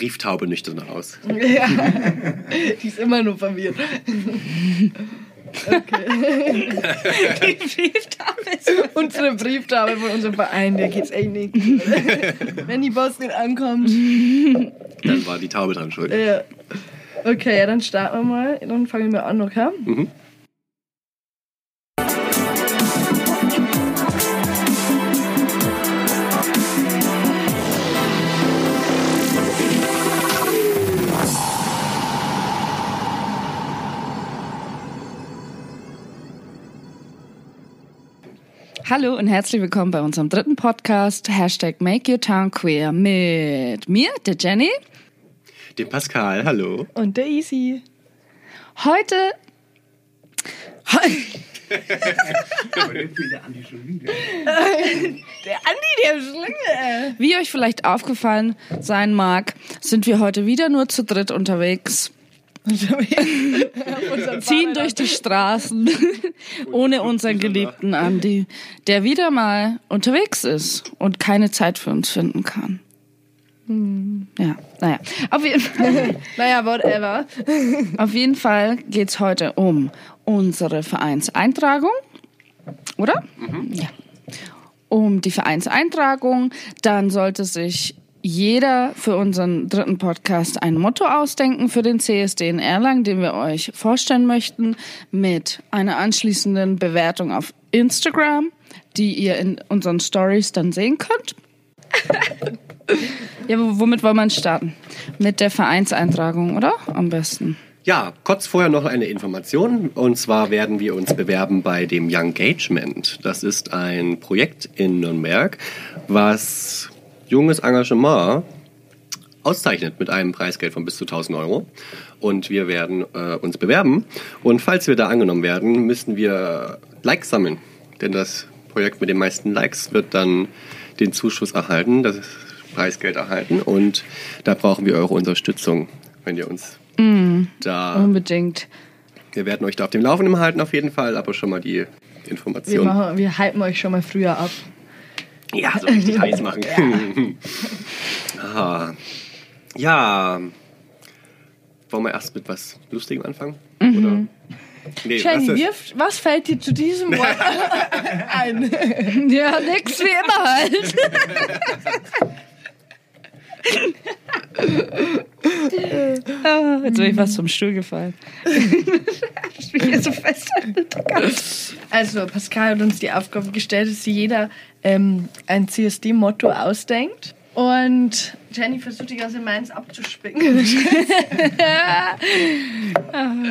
Brieftaube nüchtern aus. Ja, die ist immer nur verwirrt. Okay. Die Brieftaube ist Unsere Brieftaube von unserem Verein, der geht's echt nicht. Wenn die Post nicht ankommt. Dann war die Taube dran schuld. Ja. Okay, ja, dann starten wir mal. Dann fangen wir an, okay? Mhm. Hallo und herzlich willkommen bei unserem dritten Podcast, Hashtag Make Your Town Queer mit mir, der Jenny. Dem Pascal, hallo. Und der Easy. Heute... Der Andi, der Schlinge. Wie euch vielleicht aufgefallen sein mag, sind wir heute wieder nur zu dritt unterwegs, ziehen durch die Straßen ohne unseren geliebten Andi, der wieder mal unterwegs ist und keine Zeit für uns finden kann. Ja, naja. Auf jeden Fall, Naja, whatever. auf jeden Fall geht's heute um unsere Vereinseintragung, oder? Ja. Um die Vereinseintragung. Dann sollte sich jeder für unseren dritten Podcast ein Motto ausdenken für den CSD in Erlangen, den wir euch vorstellen möchten, mit einer anschließenden Bewertung auf Instagram, die ihr in unseren Stories dann sehen könnt. ja, womit wollen wir starten? Mit der Vereinseintragung, oder? Am besten. Ja, kurz vorher noch eine Information. Und zwar werden wir uns bewerben bei dem Young Engagement. Das ist ein Projekt in Nürnberg, was junges Engagement auszeichnet mit einem Preisgeld von bis zu 1000 Euro. Und wir werden äh, uns bewerben. Und falls wir da angenommen werden, müssen wir Likes sammeln. Denn das Projekt mit den meisten Likes wird dann den Zuschuss erhalten, das Preisgeld erhalten. Und da brauchen wir eure Unterstützung, wenn ihr uns da Unbedingt. wir werden euch da auf dem Laufenden halten auf jeden Fall, aber schon mal die Wir, Information. machen, wir hypen euch schon mal früher ab. Ja, so richtig heiß machen. ah. Ja. Wollen wir erst mit was Lustigem anfangen? Oder? Nee, Jenny, was ist- wirf, was fällt dir zu diesem Wort ein? Ja, nix wie immer halt. Ah, Jetzt bin ich fast vom Stuhl gefallen. ich bin hier so fest. Also, Pascal hat uns die Aufgabe gestellt, dass sich jeder ähm, ein CSD-Motto ausdenkt. Und Jenny versucht die ganze Mainz abzuspicken.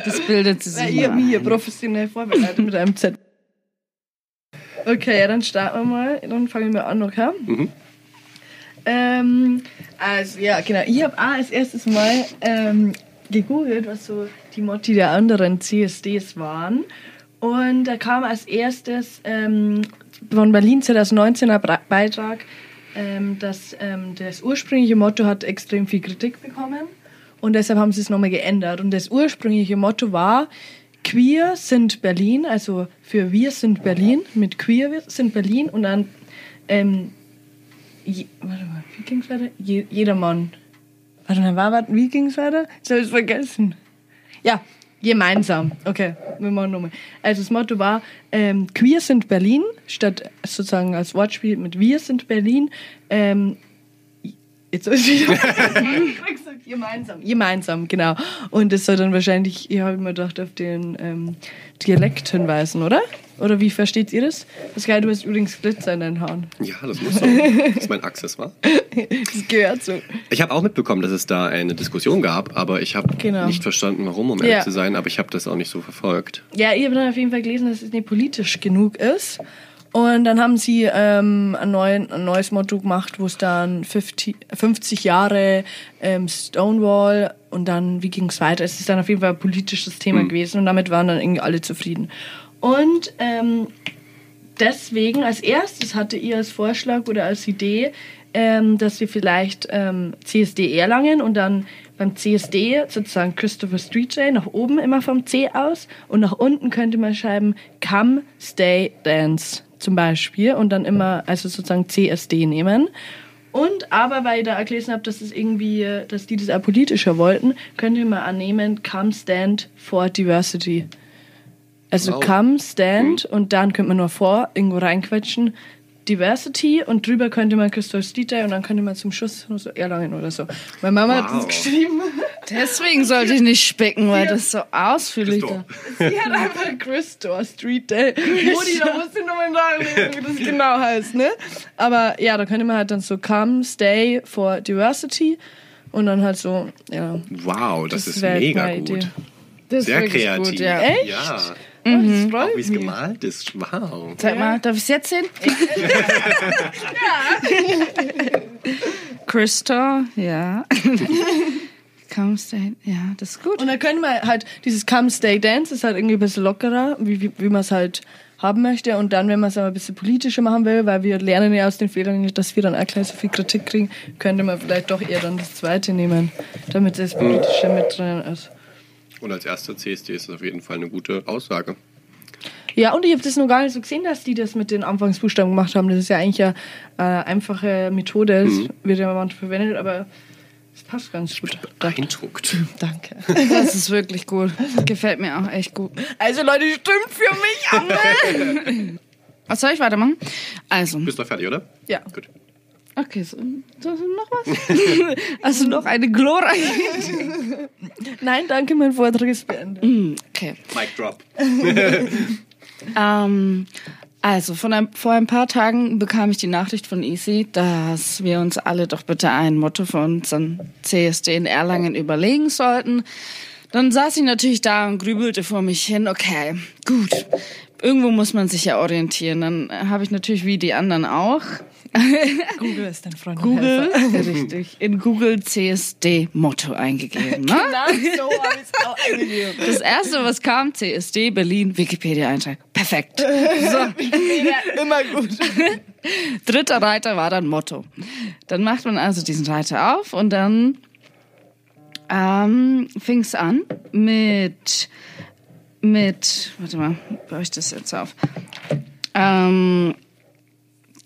Das bildet sie Weil sich mal hier ein. professionell vorbereitet mit einem Z. Okay, ja, dann starten wir mal. Dann fangen wir an, okay? Mhm. Ähm, also, ja, genau. Ich habe auch als erstes mal ähm, gegoogelt, was so die Motti der anderen CSDs waren. Und da kam als erstes ähm, von Berlin 2019 ein Bra- Beitrag, ähm, dass ähm, das ursprüngliche Motto hat extrem viel Kritik bekommen. Und deshalb haben sie es nochmal geändert. Und das ursprüngliche Motto war, Queer sind Berlin, also für Wir sind Berlin, mit Queer sind Berlin und dann, ähm, warte mal, wie ging's weiter? Je, jedermann. Warte mal, war, wie ging's weiter? Ich habe es vergessen. Ja, gemeinsam. Okay, wir machen nochmal. Also das Motto war, ähm, Queer sind Berlin, statt sozusagen als Wortspiel mit Wir sind Berlin. Ähm, Jetzt ist wieder. gesagt, gemeinsam. Gemeinsam, genau. Und das soll dann wahrscheinlich, ich habe mir gedacht, auf den ähm, Dialekt hinweisen, oder? Oder wie versteht ihr das? Pascal, du hast übrigens Glitzer in deinen Haaren. Ja, das muss so. Das ist mein Accessoire. Das gehört so. Ich habe auch mitbekommen, dass es da eine Diskussion gab, aber ich habe Genau. nicht verstanden, warum, um ehrlich Ja. zu sein, aber ich habe das auch nicht so verfolgt. Ja, ich habe dann auf jeden Fall gelesen, dass es nicht politisch genug ist. Und dann haben sie ähm, ein, neuen, ein neues Motto gemacht, wo es dann 50, 50 Jahre ähm, Stonewall und dann, wie ging es weiter? Es ist dann auf jeden Fall ein politisches Thema gewesen und damit waren dann irgendwie alle zufrieden. Und ähm, deswegen als erstes hatte ihr als Vorschlag oder als Idee, ähm, dass wir vielleicht ähm, CSD Erlangen und dann beim CSD sozusagen Christopher Street Day nach oben immer vom C aus und nach unten könnte man schreiben Come, Stay, Dance zum Beispiel und dann immer also sozusagen CSD nehmen. Und aber, weil ich da gelesen habe, dass es irgendwie, dass die das auch politischer wollten, könnte man annehmen, come stand for diversity. Also Wow. come stand und dann könnte man nur vor irgendwo reinquetschen. Diversity und drüber könnte man Christoph Dieter und dann könnte man zum Schluss noch so Erlangen oder so. Meine Mama hat Wow. das geschrieben. Deswegen sollte ich nicht spicken, weil das so ausführlich da. Sie hat einfach Christor Street Day. Mutti, da musst du nochmal nachlesen, wie das genau heißt, ne? Aber ja, da könnte man halt dann so come, stay for diversity und dann halt so, ja. Wow, das, ist wär mega gut. Idee. Das ist Sehr kreativ. Gut, ja. Echt? Ja. Oh, das Auch freut wie es mich. gemalt ist. Wow. Sag mal, darf ich es jetzt sehen? Christa, ja. Come stay, ja, das ist gut. Und dann könnte man halt, dieses come, stay, dance ist halt irgendwie ein bisschen lockerer, wie, wie, wie man es halt haben möchte. Und dann, wenn man es aber ein bisschen politischer machen will, weil wir lernen ja aus den Fehlern nicht, dass wir dann auch gleich so viel Kritik kriegen, könnte man vielleicht doch eher dann das zweite nehmen, damit das politische mit drin ist. Und als erster CSD ist das auf jeden Fall eine gute Aussage. Ja, und ich habe das noch gar nicht so gesehen, dass die das mit den Anfangsbuchstaben gemacht haben. Das ist ja eigentlich eine äh, einfache Methode, das wird ja manchmal verwendet, aber es passt ganz gut. Beeindruckt. Danke. Das ist wirklich gut. Gefällt mir auch echt gut. Also Leute, stimmt für mich an. Was soll ich weitermachen? Also, Bist du fertig, oder? Ja. Gut. Okay, so, so, noch was? Also noch eine glorreiche. Nein, danke, mein Vortrag ist beendet. Hm, Okay. Mic drop. Ähm, also, von ein, vor ein paar Tagen bekam ich die Nachricht von Easy, dass wir uns alle doch bitte ein Motto für unseren CSD in Erlangen überlegen sollten. Dann saß ich natürlich da und grübelte vor mich hin, okay, gut. Irgendwo muss man sich ja orientieren. Dann habe ich natürlich wie die anderen auch Google ist dein Freund. Google, richtig, in Google CSD Motto eingegeben. Ne? Genau so habe ich es auch eingegeben. Das erste, was kam, CSD Berlin, Wikipedia-Eintrag. Perfekt. Immer gut. Dritter Reiter war dann Motto. Dann macht man also diesen Reiter auf und dann ähm, fing es an mit, mit, warte mal, baue ich das jetzt auf? Ähm,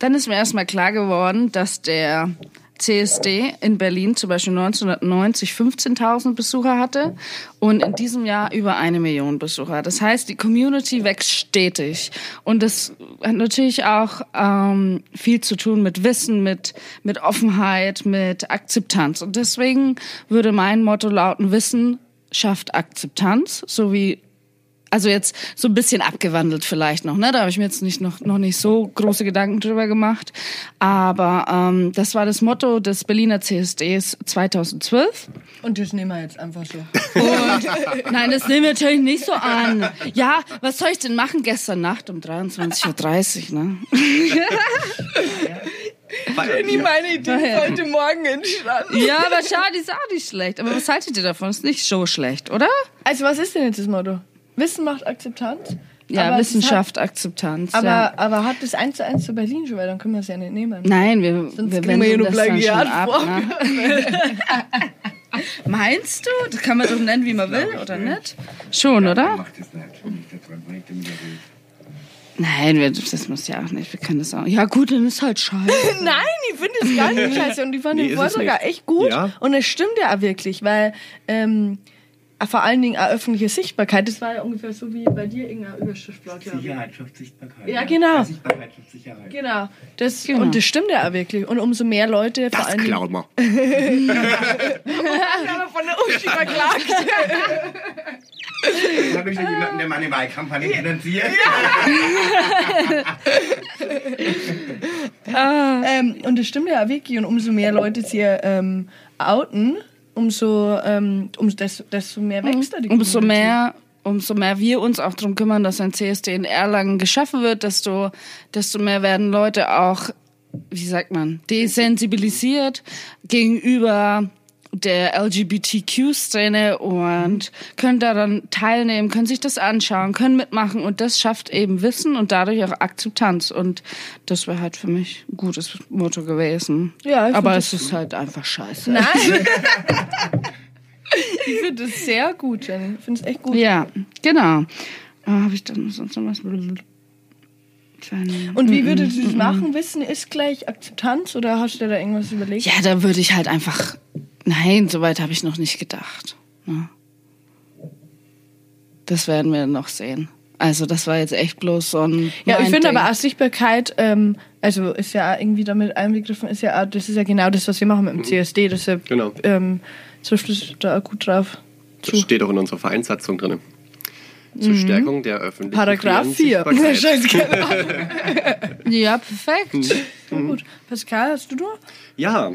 dann ist mir erstmal klar geworden, dass der CSD in Berlin zum Beispiel 1990 15.000 Besucher hatte und in diesem Jahr über eine Million Besucher. Das heißt, die Community wächst stetig und das hat natürlich auch ähm, viel zu tun mit Wissen, mit mit Offenheit, mit Akzeptanz. Und deswegen würde mein Motto lauten: Wissen schafft Akzeptanz, so wie also jetzt so ein bisschen abgewandelt vielleicht noch, ne? Da habe ich mir jetzt nicht noch, noch nicht so große Gedanken drüber gemacht. Aber ähm, das war das Motto des Berliner CSDs 2012. Und das nehmen wir jetzt einfach so. Und nein, das nehmen wir natürlich nicht so an. Ja, was soll ich denn machen gestern Nacht um 23.30 Uhr, ne? Nie meine Idee ist heute Morgen entstanden. Ja, aber schau, die ist auch nicht schlecht. Aber was haltet ihr davon? Ist nicht so schlecht, oder? Also was ist denn jetzt das Motto? Wissen macht Akzeptanz? Ja, Wissenschaft, Akzeptanz. Hat, aber, ja. aber hat das eins zu eins zu Berlin schon, weil dann können wir es ja nicht nehmen. Nein, wir, Sonst wir wir wenden nur das dann schon Plagiat ab. Ne? Meinst du? Das kann man doch nennen, wie man will, oder nicht? Schon, oder? Er. Nein, wir, das muss ja auch nicht. Wir können das auch. Ja, gut, dann ist halt scheiße. Nein, ich finde es gar nicht scheiße und ich fand Nee, den nicht. auch echt gut Ja. und es stimmt ja auch wirklich, weil ähm, vor allen Dingen auch öffentliche Sichtbarkeit, das war ja ungefähr so wie bei dir irgendeine Überschrift war, glaube ich. Sicherheit schafft Sichtbarkeit. Ja, genau. Sichtbarkeit schafft Sicherheit. Genau. Das, Genau. Und das stimmt ja auch wirklich. Und umso mehr Leute vor Das allen Dingen glauben wir. von der Uschi verklagt. Ich habe schon jemanden, der meine Wahlkampagne finanziert. ähm, und das stimmt ja auch wirklich. Und umso mehr Leute sie ähm, outen, umso, ähm, um, desto, desto mehr wächst da die Umso Community. mehr, umso mehr wir uns auch darum kümmern, dass ein CSD in Erlangen geschaffen wird, desto, desto mehr werden Leute auch, wie sagt man, desensibilisiert gegenüber der LGBTQ-Szene und können daran teilnehmen, können sich das anschauen, können mitmachen und das schafft eben Wissen und dadurch auch Akzeptanz und das wäre halt für mich ein gutes Motto gewesen. Ja, ich aber es ist halt einfach scheiße. Nein. ich finde das sehr gut, Jenny. Ich finde es echt gut. Ja, genau. Äh, Habe ich dann sonst noch was? Und wie würdest du das machen? Wissen ist gleich Akzeptanz oder hast du dir da irgendwas überlegt? Ja, da würde ich halt einfach. Nein, soweit habe ich noch nicht gedacht. ne? Das werden wir noch sehen. Also, das war jetzt echt bloß so ein. Ja, ich finde aber auch Sichtbarkeit, ähm, also ist ja auch irgendwie damit einbegriffen, ist ja auch, das ist ja genau das, was wir machen mit dem CSD. Deshalb Genau. ähm, trifft es da auch gut drauf. Das steht auch in unserer Vereinssatzung drin. Zur Stärkung der öffentlichen Paragraph freien 4. Sichtbarkeit. Ja, perfekt. gut. Pascal, hast du noch? Ja,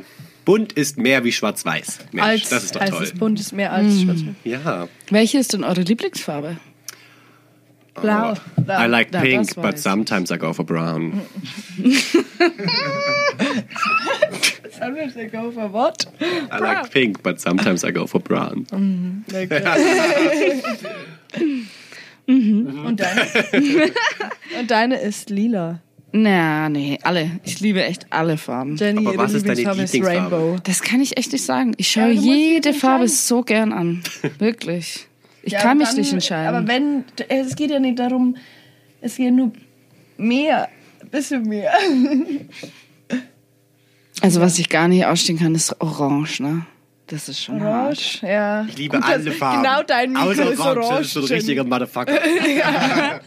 bunt ist mehr wie schwarz-weiß. Mensch, als, das ist doch als toll. das Bunt ist mehr als schwarz. Ja. Welche ist denn eure Lieblingsfarbe? Blau. Blau. I like Ja, pink, but weiß. sometimes I go for brown. Sometimes I go for what? I like pink, but sometimes I go for brown. Like, Und deine? Und deine ist lila. Na, nee, alle. Ich liebe echt alle Farben. Jenny, Aber was ist deine Lieblingsfarbe ist Lieblingsfarbe? Rainbow. Das kann ich echt nicht sagen. Ich schaue du musst jede Farbe entscheiden. so gern an. Wirklich. Ich Ja, kann mich dann- nicht entscheiden. Aber wenn, es geht ja nicht darum, es geht nur mehr, ein bisschen mehr. also, was ich gar nicht ausstehen kann, ist Orange, ne? Das ist schon hart. Orange, ja. Ich liebe Gut, alle Farben. Genau dein Mikro Außer ist Orange, orange. das ist so ein richtiger Motherfucker.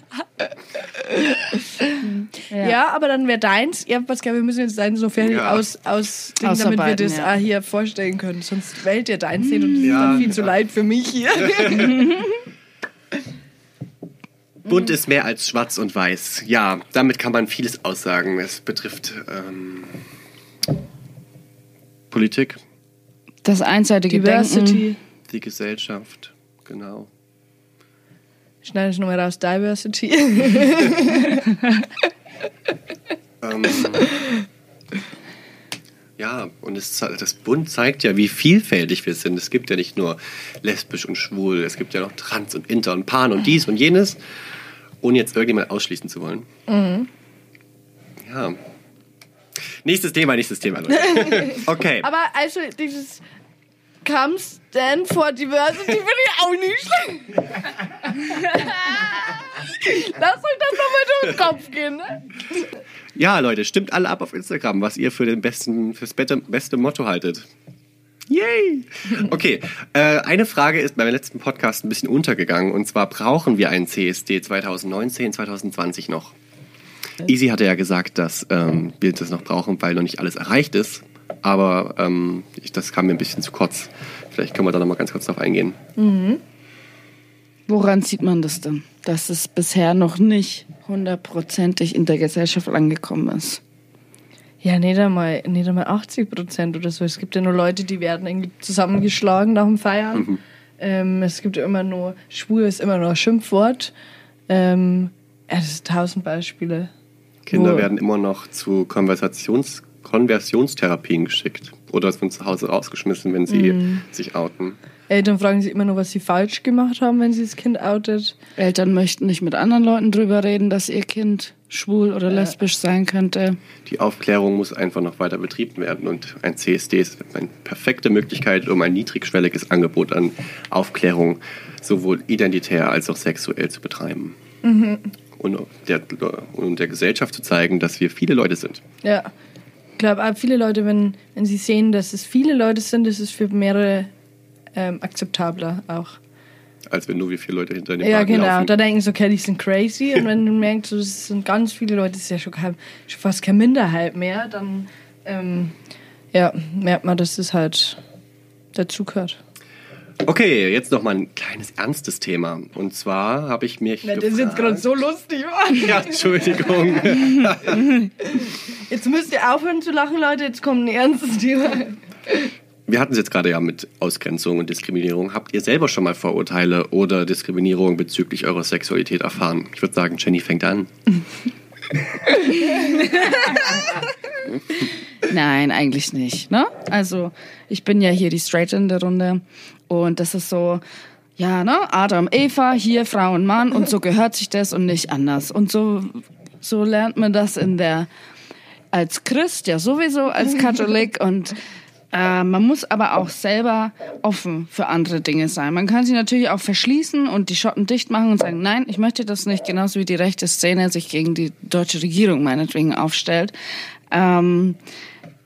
Ja. aber dann wäre deins. Ja, Pascal, wir müssen jetzt deins so fertig Ja. aus, aus damit wir das ja. auch hier vorstellen können. Sonst wählt ihr deins nicht und das Ja. ist dann viel zu leid für mich hier. Bunt ist mehr als schwarz und weiß. Ja, damit kann man vieles aussagen. Es betrifft ähm, Politik, Das einseitige Denken. Diversity. die Gesellschaft, genau. Schneide ich nochmal raus. Diversity. Ähm, ja, und es, das Bund zeigt ja, wie vielfältig wir sind. Es gibt ja nicht nur lesbisch und schwul, es gibt ja noch trans und inter und pan und dies und jenes, ohne jetzt irgendjemand ausschließen zu wollen. Ja. Nächstes Thema, nächstes Thema, Leute. Okay. aber also dieses Come Stand for Diversity finde ich auch nicht schlecht. Lass euch das nochmal durch den Kopf gehen. Ne? Ja, Leute, stimmt alle ab auf Instagram, was ihr für den besten, fürs beste, beste Motto haltet. Yay! Okay, äh, eine Frage ist beim letzten Podcast ein bisschen untergegangen und zwar brauchen wir einen CSD 2019, 2020 noch? Easy hatte ja gesagt, dass ähm, wir das noch brauchen, weil noch nicht alles erreicht ist. Aber ähm, ich, das kam mir ein bisschen zu kurz. Vielleicht können wir da noch mal ganz kurz drauf eingehen. Woran sieht man das denn? Dass es bisher noch nicht hundertprozentig in der Gesellschaft angekommen ist. Ja, nicht einmal, nicht einmal 80 Prozent oder so. Es gibt ja nur Leute, die werden irgendwie zusammengeschlagen nach dem Feiern. Ähm, es gibt ja immer nur, schwul ist immer noch ein Schimpfwort. Ähm, ja, das sind tausend Beispiele. Kinder Wo- werden immer noch zu Konversations Konversionstherapien geschickt oder von zu Hause rausgeschmissen, wenn sie sich outen. Eltern fragen sich immer nur, was sie falsch gemacht haben, wenn sie das Kind outet. Eltern möchten nicht mit anderen Leuten drüber reden, dass ihr Kind schwul oder lesbisch sein könnte. Die Aufklärung muss einfach noch weiter betrieben werden und ein CSD ist eine perfekte Möglichkeit, um ein niedrigschwelliges Angebot an Aufklärung sowohl identitär als auch sexuell zu betreiben. Und, der, und der Gesellschaft zu zeigen, dass wir viele Leute sind. Ja. Ich glaube, viele Leute, wenn, wenn sie sehen, dass es viele Leute sind, ist es für mehrere ähm, akzeptabler auch. Als wenn nur wir vier Leute hinter den Ja, Wagen genau. laufen. Da denken sie, okay, die sind crazy. Und wenn du merkst, es sind ganz viele Leute, das ist ja schon, kein, schon fast keine Minderheit mehr, dann ähm, ja, merkt man, dass das halt dazugehört. Okay, jetzt noch mal ein kleines ernstes Thema. Und zwar habe ich mich Ja, das ist jetzt gerade gefragt- so lustig. wa? Ja, Entschuldigung. Jetzt müsst ihr aufhören zu lachen, Leute. Jetzt kommt ein ernstes Thema. Wir hatten es jetzt gerade ja mit Ausgrenzung und Diskriminierung. Habt ihr selber schon mal Vorurteile oder Diskriminierung bezüglich eurer Sexualität erfahren? Ich würde sagen, Jenny fängt an. Nein, eigentlich nicht. Ne? Also, ich bin ja hier die Straight in der Runde und das ist so, ja, ne? Adam, Eva, hier Frau und Mann und so gehört sich das und nicht anders. Und so, so lernt man das in der, als Christ ja sowieso, als Katholik und Äh, man muss aber auch selber offen für andere Dinge sein. Man kann sich natürlich auch verschließen und die Schotten dicht machen und sagen, nein, ich möchte das nicht, genauso wie die rechte Szene sich gegen die deutsche Regierung meinetwegen aufstellt. Ähm,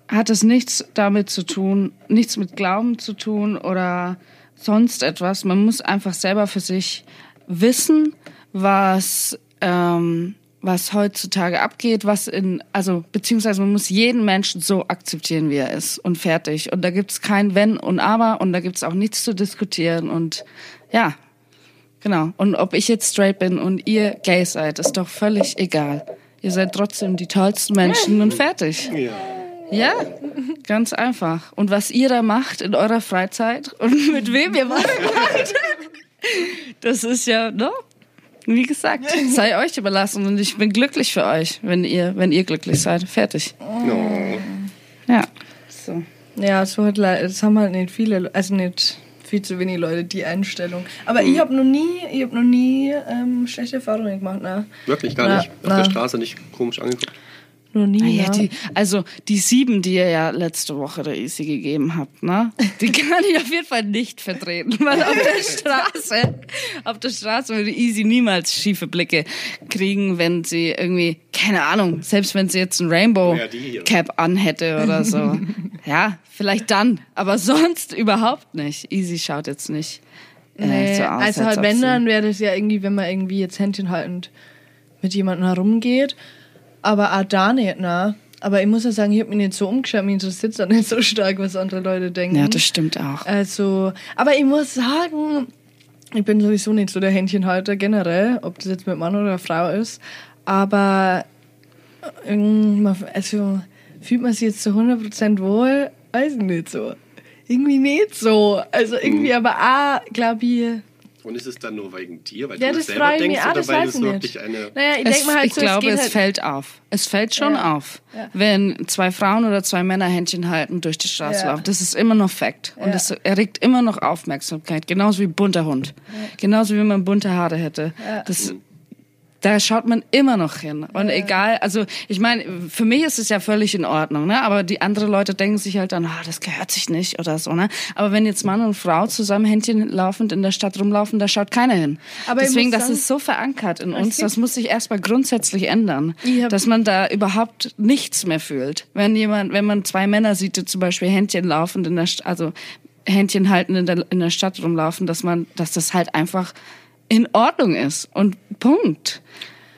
hat es nichts damit zu tun, nichts mit Glauben zu tun oder sonst etwas. Man muss einfach selber für sich wissen, was, ähm, was heutzutage abgeht, was in, also beziehungsweise man muss jeden Menschen so akzeptieren, wie er ist und fertig. Und da gibt's kein Wenn und Aber und da gibt's auch nichts zu diskutieren und ja, genau. Und ob ich jetzt straight bin und ihr gay seid, ist doch völlig egal. Ihr seid trotzdem die tollsten Menschen und fertig. Ja. Ja, ganz einfach. Und was ihr da macht in eurer Freizeit und mit wem ihr was macht, das ist ja, ne? Wie gesagt, sei euch überlassen und ich bin glücklich für euch, wenn ihr, wenn ihr glücklich seid. Fertig. No. Ja. So. Ja, so hat das haben halt nicht viele, Le- also nicht viel zu wenig Leute die Einstellung. Aber ich habe noch nie, ich habe noch nie ähm, schlechte Erfahrungen gemacht, ne? Wirklich gar Na, nicht. Auf na. der Straße nicht komisch angeguckt. Noch nie. Ah ja, die, also die sieben, die ihr ja letzte Woche der Easy gegeben habt, ne? Die kann ich auf jeden Fall nicht vertreten, weil auf der Straße, auf der Straße würde Easy niemals schiefe Blicke kriegen, wenn sie irgendwie, keine Ahnung, selbst wenn sie jetzt ein Rainbow. Cap anhätte oder so. ja, vielleicht dann, aber sonst überhaupt nicht. Easy schaut jetzt nicht. Äh, Nee, so aus, also als halt wenn dann wäre das ja irgendwie, wenn man irgendwie jetzt Händchen haltend mit jemandem herumgeht. Aber auch da nicht, ne? Aber ich muss ja sagen, ich habe mich nicht so umgeschaut, mich interessiert es auch nicht so stark, was andere Leute denken. Ja, das stimmt auch. Also, aber ich muss sagen, ich bin sowieso nicht so der Händchenhalter generell, ob das jetzt mit Mann oder Frau ist. Aber man- also fühlt man sich jetzt zu 100% wohl? Weiß ich nicht so. Irgendwie nicht so. Also irgendwie Mhm. aber auch, glaube ich. Und ist es dann nur wegen dir, weil Ja, du das das selber frage ich denkst mich auch, oder das weil es ich wirklich eine... Naja, ich Es, halt ich so, glaube, es, halt, fällt auf. Es fällt schon Ja. auf, Ja. wenn zwei Frauen oder zwei Männer Händchen halten durch die Straße Ja. laufen. Das ist immer noch Fakt. Und Ja. das erregt immer noch Aufmerksamkeit. Genauso wie bunter Hund. Genauso wie man bunte Haare hätte. Das, da schaut man immer noch hin. Und egal, also ich meine, für mich ist es ja völlig in Ordnung, ne? Aber die anderen Leute denken sich halt dann, ah, das gehört sich nicht oder so, ne? Aber wenn jetzt Mann und Frau zusammen Händchen laufend in der Stadt rumlaufen, da schaut keiner hin. Aber Deswegen, muss das sagen- ist so verankert in uns, das muss sich erstmal grundsätzlich ändern, dass man da überhaupt nichts mehr fühlt. Wenn jemand, wenn man zwei Männer sieht, die zum Beispiel Händchen laufend in der, St also Händchen halten in der, in der Stadt rumlaufen, dass man, dass das halt einfach in Ordnung ist und Punkt.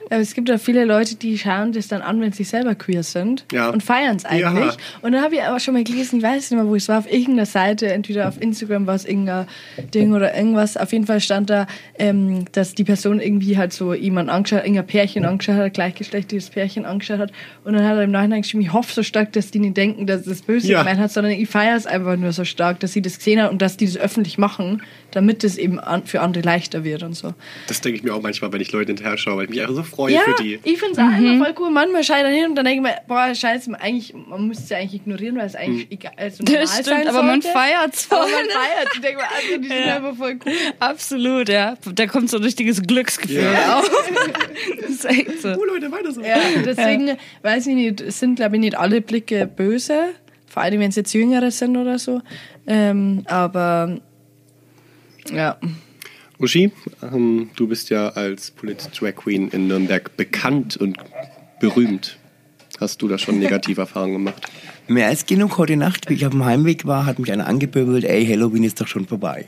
Aber es gibt ja viele Leute, die schauen das dann an, wenn sie selber queer sind Ja. und feiern es eigentlich. Ja. Und dann habe ich aber schon mal gelesen, ich weiß nicht mehr, wo es war, auf irgendeiner Seite, entweder auf Instagram war es irgendein Ding oder irgendwas. Auf jeden Fall stand da, ähm, dass die Person irgendwie halt so jemand angeschaut, irgendein Pärchen angeschaut hat, gleichgeschlechtliches Pärchen angeschaut hat. Und dann hat er im Nachhinein geschrieben, ich hoffe so stark, dass die nicht denken, dass das böse Ja. gemeint hat, sondern ich feiere es einfach nur so stark, dass sie das gesehen hat und dass die das öffentlich machen, damit es eben an, für andere leichter wird und so. Das denke ich mir auch manchmal, wenn ich Leute hinterher schaue, weil ich mich einfach so freue Ja, für die. ich finde es auch immer voll cool. Manchmal schaue ich dann hin und dann denke ich mir, boah, scheiße, man, eigentlich, man müsste es ja eigentlich ignorieren, weil es eigentlich egal also normal Das stimmt, sein aber man sollte. feiert's voll. Aber man feiert Ich denke mir, also, die sind einfach voll cool. Absolut, ja. Da kommt so ein richtiges Glücksgefühl Ja. auf. Das ist echt so. Oh Leute, weiter so. Ja, deswegen weiß ich nicht, es sind glaube ich nicht alle Blicke böse, vor allem wenn es jetzt Jüngere sind oder so. Ähm, aber ja. Uschi, ähm, du bist ja als Polit-Drag Queen in Nürnberg bekannt und berühmt. Hast du da schon negative Erfahrungen gemacht? Mehr als genug heute Nacht, wie ich auf dem Heimweg war, hat mich einer angepöbelt, ey, Halloween ist doch schon vorbei.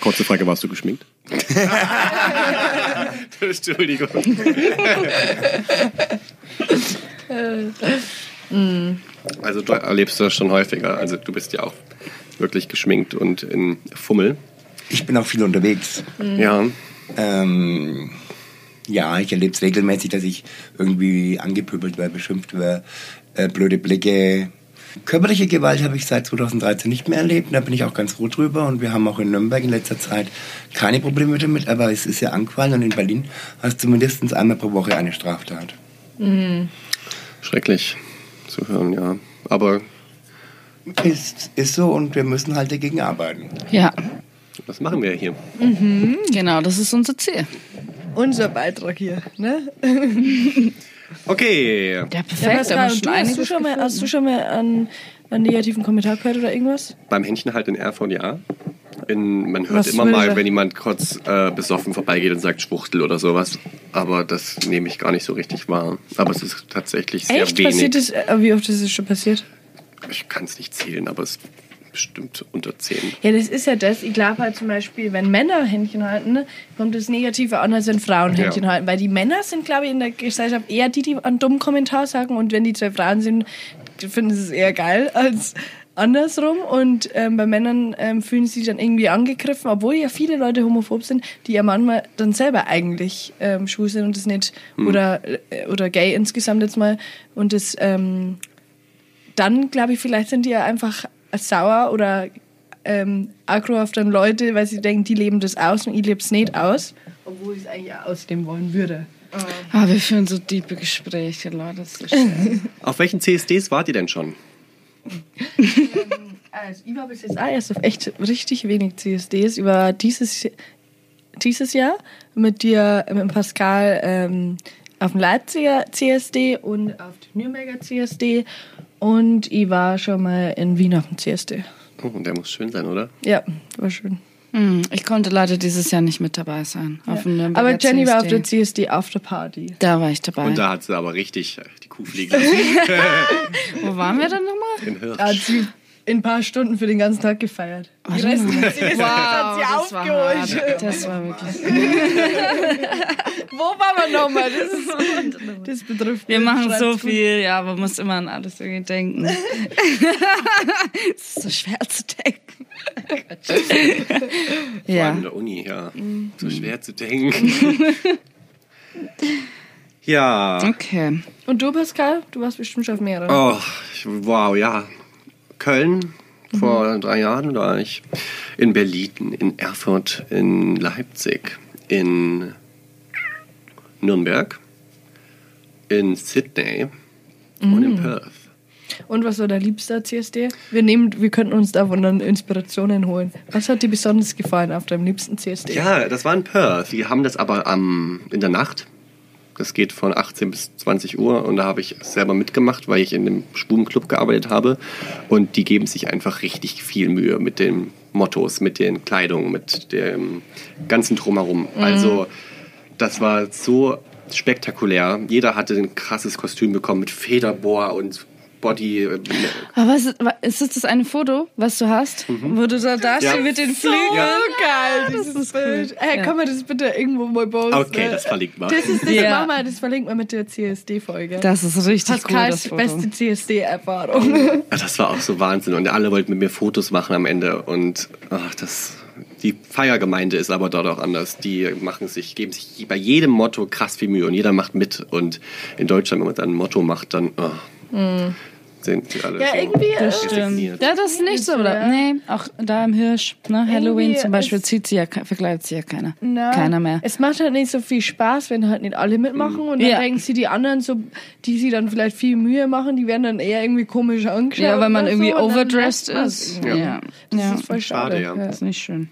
Kurze Frage, warst du geschminkt? Entschuldigung. also du erlebst das schon häufiger. Also du bist ja auch wirklich geschminkt und in Fummel. Ich bin auch viel unterwegs. Ja. Ähm, ja, ich erlebe es regelmäßig, dass ich irgendwie angepöbelt werde, beschimpft werde, äh, blöde Blicke. Körperliche Gewalt habe ich seit 2013 nicht mehr erlebt. Da bin ich auch ganz froh drüber. Und wir haben auch in Nürnberg in letzter Zeit keine Probleme damit. Aber es ist ja angefallen. Und in Berlin hast du mindestens einmal pro Woche eine Straftat. Schrecklich zu hören, ja. Aber Ist, ist so und wir müssen halt dagegen arbeiten. Ja, was machen wir hier? genau, das ist unser Ziel. Unser Beitrag hier, ne? Okay. Ja, Ja, perfekt. Pascal, aber schon du, hast, du schon mal, hast du schon mal einen, einen negativen Kommentar gehört oder irgendwas? Beim Händchen halt in Erfurt, ja. In, man hört Was immer mal, wenn jemand kurz äh, besoffen vorbeigeht und sagt Schwuchtel oder sowas. Aber das nehme ich gar nicht so richtig wahr. Aber es ist tatsächlich sehr Echt? wenig. Passiert das? Äh, Wie oft ist es schon passiert? Ich kann es nicht zählen, aber es bestimmt unter 10. Ja, das ist ja das. Ich glaube halt zum Beispiel, wenn Männer Händchen halten, ne, kommt das negativer an, als wenn Frauen Ja. Händchen halten. Weil die Männer sind, glaube ich, in der Gesellschaft eher die, die einen dummen Kommentar sagen. Und wenn die zwei Frauen sind, finden sie es eher geil als andersrum. Und ähm, bei Männern ähm, fühlen sie sich dann irgendwie angegriffen, obwohl ja viele Leute homophob sind, die ja manchmal dann selber eigentlich ähm, schwul sind und das nicht, oder, äh, oder gay insgesamt jetzt mal. Und das ähm, dann glaube ich, vielleicht sind die ja einfach sauer oder ähm, aggro auf dann Leute, weil sie denken, die leben das aus und ich lebe es nicht aus. Obwohl ich es eigentlich auch ausleben wollen würde. Ah, wir führen so tiefe Gespräche, Leute. Das ist so schön. Auf welchen CSDs wart ihr denn schon? Also, ich war bis jetzt auch erst auf echt richtig wenig CSDs. Über dieses, dieses Jahr mit dir, mit Pascal ähm, auf dem Leipziger CSD und auf dem Nürnberger CSD. Und ich war schon mal in Wien auf dem CSD. Oh, und der muss schön sein, oder? Ja, war schön. Hm, ich konnte leider dieses Jahr nicht mit dabei sein. Auf dem Nürnberger Aber Jenny war auf der CSD. CSD After Party. Da war ich dabei. Und da hat sie aber richtig die Kuh fliegen lassen. Wo waren wir dann nochmal? in Hirsch. In ein paar Stunden für den ganzen Tag gefeiert. Die restlichen CSDs hat sie das war aufgeholt. hart. Das war wirklich. Wo waren wir nochmal? Das, ist, das betrifft Wir machen so viel, ja, man muss immer an alles irgendwie denken. Es ist so schwer zu denken. Vor allem ja. in der Uni, ja. So schwer zu denken. ja. Okay. Und du, Pascal? Du warst bestimmt schon auf mehreren. Oh, wow, ja. Köln, vor drei Jahren war ich. In Berlin, in Erfurt, in Leipzig, in Nürnberg, in Sydney und in Perth. Und was war der liebste CSD? Wir, nehmen, wir könnten uns davon dann Inspirationen holen. Was hat dir besonders gefallen auf deinem liebsten CSD? Ja, das war in Perth. Wir haben das aber am, in der Nacht. Das geht von 18 bis 20 Uhr und da habe ich selber mitgemacht, weil ich in dem Schwulenclub gearbeitet habe. Und die geben sich einfach richtig viel Mühe mit den Mottos, mit den Kleidungen, mit dem ganzen Drumherum. Also das war so spektakulär. Jeder hatte ein krasses Kostüm bekommen mit Federbohr und Body. Aber was ist, ist das das eine Foto, was du hast? Wo du da dastehst Ja. mit den So Flügeln? geil, dieses Bild. Hey, kann man das bitte irgendwo mal posten? Okay, das verlinkt mal. Das ist das, Ja. Mama, das verlinkt man mit der CSD-Folge. Das ist richtig cool, Pascals das Foto. beste CSD-Erfahrung. Ja, Das war auch so Wahnsinn. Und alle wollten mit mir Fotos machen am Ende. Und ach, das, die Feiergemeinde ist aber dort auch anders. Die machen sich, geben sich bei jedem Motto krass viel Mühe und jeder macht mit. Und in Deutschland, wenn man dann ein Motto macht, dann oh, sind sie alle Ja, irgendwie, äh, Das stimmt. Ja, das ist nicht so, oder? Nee, auch da im Hirsch, ne? Halloween Irgendwie zum Beispiel zieht sie ja, verkleidet sie ja keiner. Na, Keiner mehr. Es macht halt nicht so viel Spaß, wenn halt nicht alle mitmachen. Und dann Ja. denken sie, die anderen, so, die sie dann vielleicht viel Mühe machen, die werden dann eher irgendwie komisch angeschaut. Ja, weil man irgendwie so, overdressed ist. Ja. Das ja. ist voll schade. Schade, ja. Das ist nicht schön.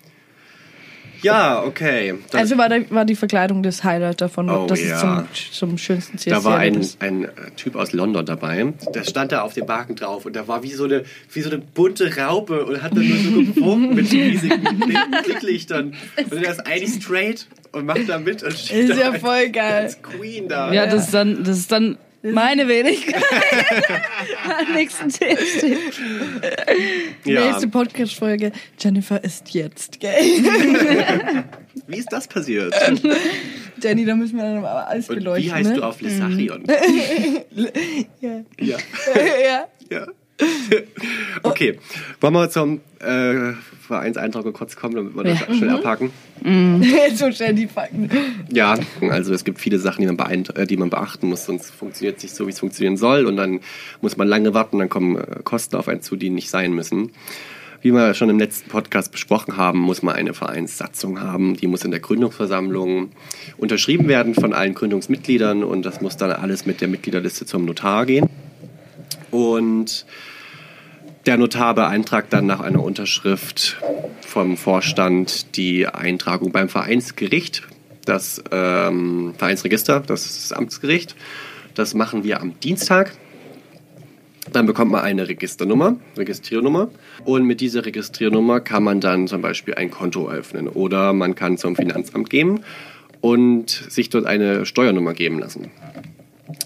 Ja, okay. Das, Also war, der, war die Verkleidung das Highlight davon, Oh, dass ja. es zum, zum schönsten CSD da war ein, ein äh, Typ aus London dabei, der stand da auf dem Wagen drauf und der war wie so eine, wie so eine bunte Raupe und hat dann nur so gewunken mit riesigen Blicklichtern. Und er ist eigentlich straight und macht da mit und steht Ist da ja als- voll geil. als Queen da. Ja, das ist dann, das ist dann meine Wenigkeit. Am nächsten CSD. Ja. Nächste Podcast-Folge. Jennifer ist jetzt gay. Wie ist das passiert? Jenny, da müssen wir dann aber alles Und beleuchten. wie heißt ne? du auf Lissarion? Ja. Ja. ja. ja. Okay, wollen wir zum äh, Vereinseintrag kurz kommen, damit wir das Ja. schnell abhaken? so schnell die Fakten. Ja, also es gibt viele Sachen, die man, beeint, äh, die man beachten muss, sonst funktioniert es nicht so, wie es funktionieren soll. Und dann muss man lange warten, dann kommen äh, Kosten auf einen zu, die nicht sein müssen. Wie wir schon im letzten Podcast besprochen haben, muss man eine Vereinssatzung haben. Die muss in der Gründungsversammlung unterschrieben werden von allen Gründungsmitgliedern und das muss dann alles mit der Mitgliederliste zum Notar gehen. Und der Notar beantragt dann nach einer Unterschrift vom Vorstand die Eintragung beim Vereinsgericht, das ähm, Vereinsregister, das ist das Amtsgericht. Das machen wir am Dienstag. Dann bekommt man eine Registernummer, Registriernummer. Und mit dieser Registriernummer kann man dann zum Beispiel ein Konto eröffnen oder man kann zum Finanzamt gehen und sich dort eine Steuernummer geben lassen.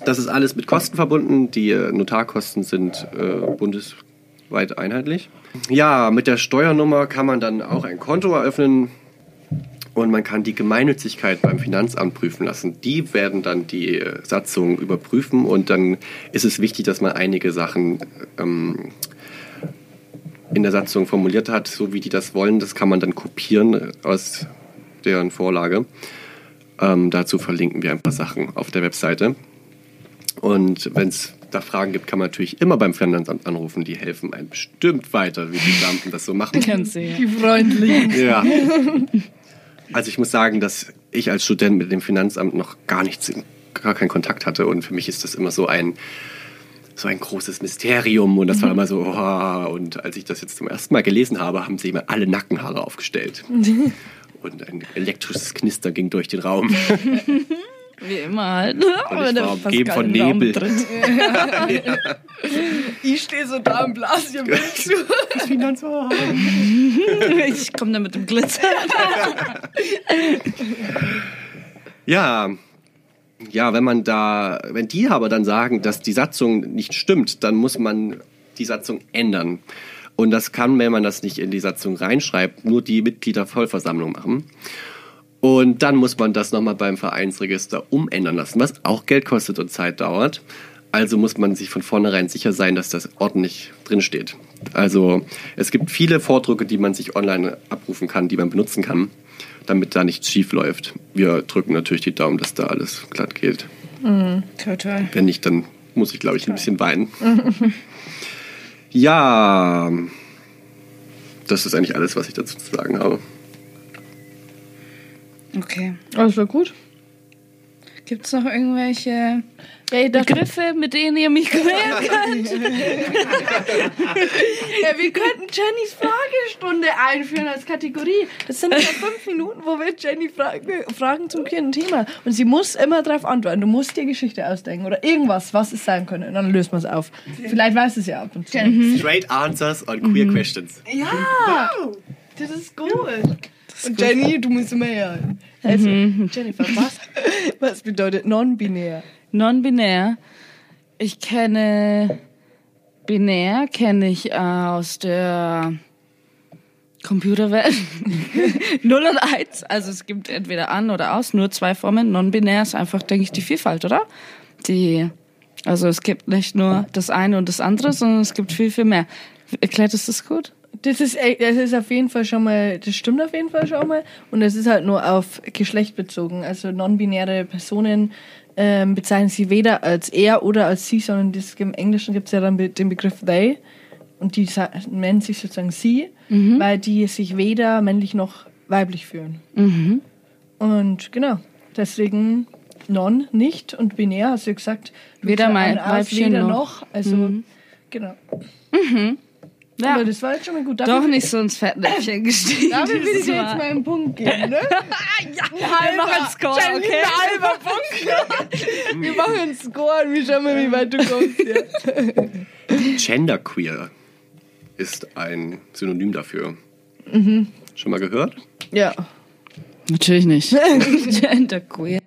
Das ist alles mit Kosten verbunden. Die äh, Notarkosten sind äh, bundesweit einheitlich. Ja, mit der Steuernummer kann man dann auch ein Konto eröffnen und man kann die Gemeinnützigkeit beim Finanzamt prüfen lassen. Die werden dann die äh, Satzung überprüfen und dann ist es wichtig, dass man einige Sachen ähm, in der Satzung formuliert hat, so wie die das wollen. Das kann man dann kopieren äh, aus deren Vorlage. Ähm, dazu verlinken wir ein paar Sachen auf der Webseite. Und wenn es da Fragen gibt, kann man natürlich immer beim Finanzamt anrufen. Die helfen einem bestimmt weiter, wie die Beamten das so machen. Ganz sehr. Die freundlichen. Ja. Also ich muss sagen, dass ich als Student mit dem Finanzamt noch gar nichts, gar keinen Kontakt hatte. Und für mich ist das immer so ein, so ein großes Mysterium. Und das war immer so, oh. und als ich das jetzt zum ersten Mal gelesen habe, haben sie mir alle Nackenhaare aufgestellt. Und ein elektrisches Knister ging durch den Raum. Wie immer halt. Und ich war umgeben von Nebel. Ich stehe so da im Blas hier mit zu. Das Finanzamt. Ich komme da mit dem Glitzer. Ja, ja, wenn man da, wenn die aber dann sagen, dass die Satzung nicht stimmt, dann muss man die Satzung ändern. Und das kann, wenn man das nicht in die Satzung reinschreibt, nur die Mitgliedervollversammlung machen. Und dann muss man das nochmal beim Vereinsregister umändern lassen, was auch Geld kostet und Zeit dauert. Also muss man sich von vornherein sicher sein, dass das ordentlich drinsteht. Also es gibt viele Vordrucke, die man sich online abrufen kann, die man benutzen kann, damit da nichts schief läuft. Wir drücken natürlich die Daumen, dass da alles glatt geht. Total. Wenn nicht, dann muss ich, glaube ich, ein bisschen weinen. ja, das ist eigentlich alles, was ich dazu zu sagen habe. Okay. Alles war gut. Gibt es noch irgendwelche Ey, das, Begriffe, mit denen ihr mich quälen könnt? ja, wir könnten Jennys Fragestunde einführen als Kategorie. Das sind ja fünf Minuten, wo wir Jenny Frage, Fragen zum queeren Thema. Und sie muss immer darauf antworten. Du musst dir Geschichte ausdenken oder irgendwas, was es sein könnte. Und dann löst man es auf. Vielleicht weiß es ja ab und zu. Straight answers on queer questions. Ja, das ist gut. Und Jenny, du musst immer hören. Also, Jennifer, was, was bedeutet non-binär? Non-binär. Ich kenne binär, kenne ich aus der Computerwelt. 0 und 1. Also es gibt entweder an oder aus, nur zwei Formen. Non-binär ist einfach, denke ich, die Vielfalt, oder? Die, also es gibt nicht nur das eine und das andere, sondern es gibt viel, viel mehr. Erklärt es das gut? Das ist, das ist auf jeden Fall schon mal, das stimmt auf jeden Fall schon mal. Und es ist halt nur auf Geschlecht bezogen. Also non-binäre Personen ähm, bezeichnen sie weder als er oder als sie, sondern das, im Englischen gibt es ja dann den Begriff they. Und die nennen sich sozusagen sie, weil die sich weder männlich noch weiblich fühlen. Und genau, deswegen non, nicht und binär, hast du gesagt. Weder mein Weibchen weder noch. noch. Also, genau. Ja. Aber das war jetzt schon mal gut. Doch Dafür- nicht so ins Fettnäpfchen gestiegen. Dafür will ich dir jetzt Mal. einen Punkt geben, ne? Wir machen einen Score, Jenny, okay? ein halber Punkt. Wir machen einen Score und wir schauen mal, wie weit du kommst. Ja. Genderqueer ist ein Synonym dafür. Schon mal gehört? ja. Natürlich nicht. Genderqueer.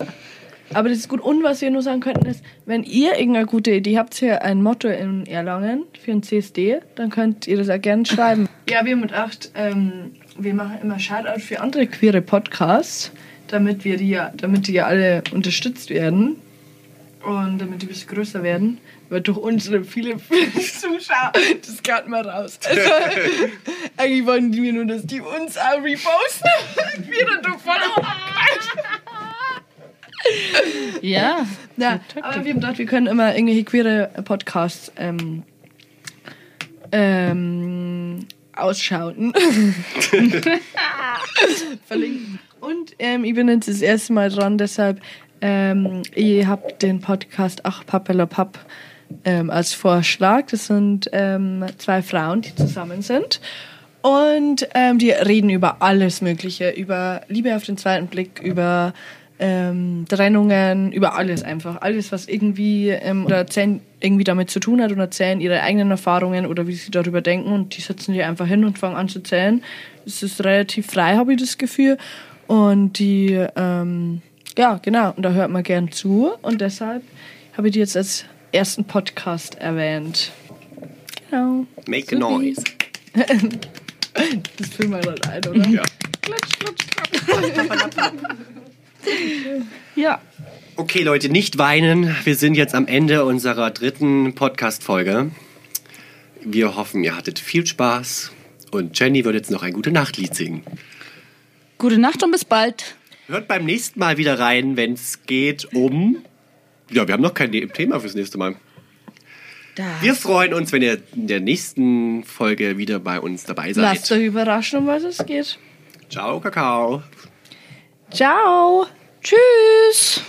Aber das ist gut. Und was wir nur sagen könnten ist, wenn ihr irgendeine gute Idee habt für ein Motto in Erlangen, für ein CSD, dann könnt ihr das auch gerne schreiben. Ja, wir haben gedacht, ähm, wir machen immer Shoutout für andere queere Podcasts, damit wir die ja, damit die ja alle unterstützt werden und damit die ein bisschen größer werden. Weil durch unsere viele Zuschauer, das geht mal raus. Also, eigentlich wollten die mir nur, dass die uns auch reposten. wir dann voll Ja. Ja, aber wir haben gedacht, wir können immer irgendwelche queere Podcasts ähm, ähm, ausschauen. Verlinken. Und ähm, ich bin jetzt das erste Mal dran, deshalb, ähm, ihr habt den Podcast Ach Pappela Papp ähm, als Vorschlag. Das sind ähm, zwei Frauen, die zusammen sind. Und ähm, die reden über alles Mögliche, über Liebe auf den zweiten Blick, über ähm, Trennungen, über alles einfach. Alles, was irgendwie ähm, oder erzählen, irgendwie damit zu tun hat und erzählen ihre eigenen Erfahrungen oder wie sie darüber denken und die setzen die einfach hin und fangen an zu zählen. Es ist relativ frei, habe ich das Gefühl. Und die, ähm, ja, genau, und da hört man gern zu und deshalb habe ich die jetzt als ersten Podcast erwähnt. Genau. Make a noise. Das filmen wir gerade ein, oder? Ja. Ja. Okay, Leute, nicht weinen. Wir sind jetzt am Ende unserer dritten Podcast-Folge. Wir hoffen, ihr hattet viel Spaß. Und Jenny wird jetzt noch ein gute Nachtlied singen. Gute Nacht und bis bald. Hört beim nächsten Mal wieder rein, wenn es geht um. Ja, wir haben noch kein Thema fürs nächste Mal. Da. Wir freuen uns, wenn ihr in der nächsten Folge wieder bei uns dabei seid. Lasst euch überraschen, um was es geht. Ciao, Kakao. Ciao. Tschüss.